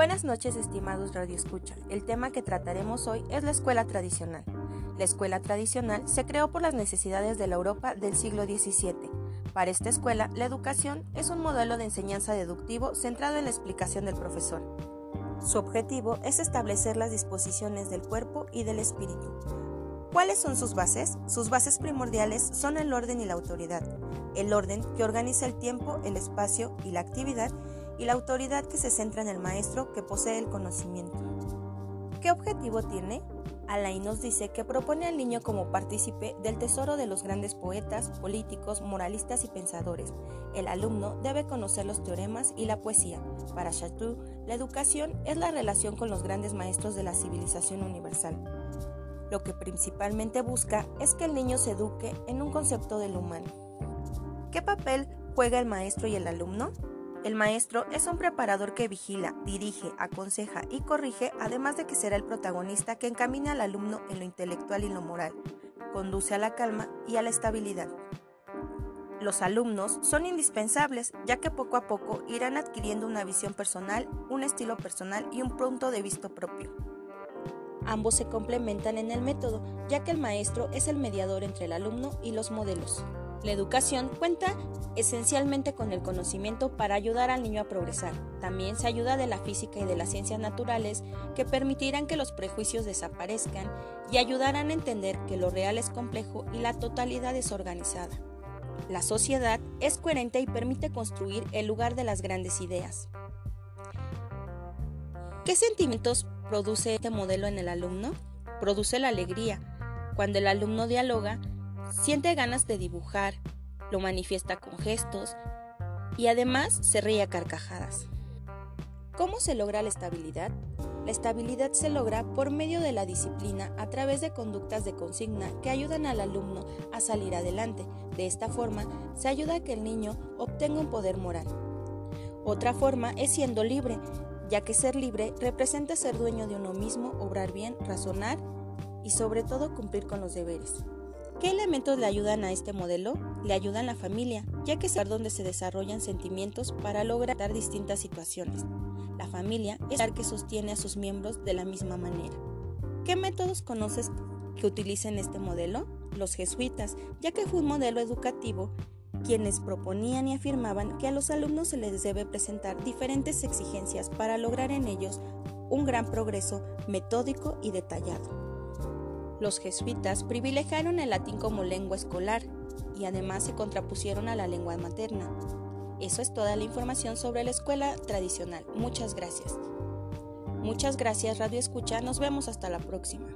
Buenas noches, estimados Radio Escucha. El tema que trataremos hoy es la escuela tradicional. La escuela tradicional se creó por las necesidades de la Europa del siglo XVII. Para esta escuela, la educación es un modelo de enseñanza deductivo centrado en la explicación del profesor. Su objetivo es establecer las disposiciones del cuerpo y del espíritu. ¿Cuáles son sus bases? Sus bases primordiales son el orden y la autoridad. El orden que organiza el tiempo, el espacio y la actividad y la autoridad que se centra en el maestro que posee el conocimiento. ¿Qué objetivo tiene? Alain nos dice que propone al niño como partícipe del tesoro de los grandes poetas, políticos, moralistas y pensadores. El alumno debe conocer los teoremas y la poesía. Para Chateau, la educación es la relación con los grandes maestros de la civilización universal. Lo que principalmente busca es que el niño se eduque en un concepto del humano. ¿Qué papel juega el maestro y el alumno? El maestro es un preparador que vigila, dirige, aconseja y corrige, además de que será el protagonista que encamina al alumno en lo intelectual y lo moral, conduce a la calma y a la estabilidad. Los alumnos son indispensables, ya que poco a poco irán adquiriendo una visión personal, un estilo personal y un punto de vista propio. Ambos se complementan en el método, ya que el maestro es el mediador entre el alumno y los modelos. La educación cuenta esencialmente con el conocimiento para ayudar al niño a progresar. También se ayuda de la física y de las ciencias naturales que permitirán que los prejuicios desaparezcan y ayudarán a entender que lo real es complejo y la totalidad es organizada. La sociedad es coherente y permite construir el lugar de las grandes ideas. ¿Qué sentimientos produce este modelo en el alumno? Produce la alegría. Cuando el alumno dialoga, Siente ganas de dibujar, lo manifiesta con gestos y además se ríe a carcajadas. ¿Cómo se logra la estabilidad? La estabilidad se logra por medio de la disciplina a través de conductas de consigna que ayudan al alumno a salir adelante. De esta forma, se ayuda a que el niño obtenga un poder moral. Otra forma es siendo libre, ya que ser libre representa ser dueño de uno mismo, obrar bien, razonar y sobre todo cumplir con los deberes. ¿Qué elementos le ayudan a este modelo? Le ayudan la familia, ya que es donde se desarrollan sentimientos para lograr distintas situaciones. La familia es el que sostiene a sus miembros de la misma manera. ¿Qué métodos conoces que utilicen este modelo? Los jesuitas, ya que fue un modelo educativo quienes proponían y afirmaban que a los alumnos se les debe presentar diferentes exigencias para lograr en ellos un gran progreso metódico y detallado. Los jesuitas privilegiaron el latín como lengua escolar y además se contrapusieron a la lengua materna. Eso es toda la información sobre la escuela tradicional. Muchas gracias. Muchas gracias Radio Escucha. Nos vemos hasta la próxima.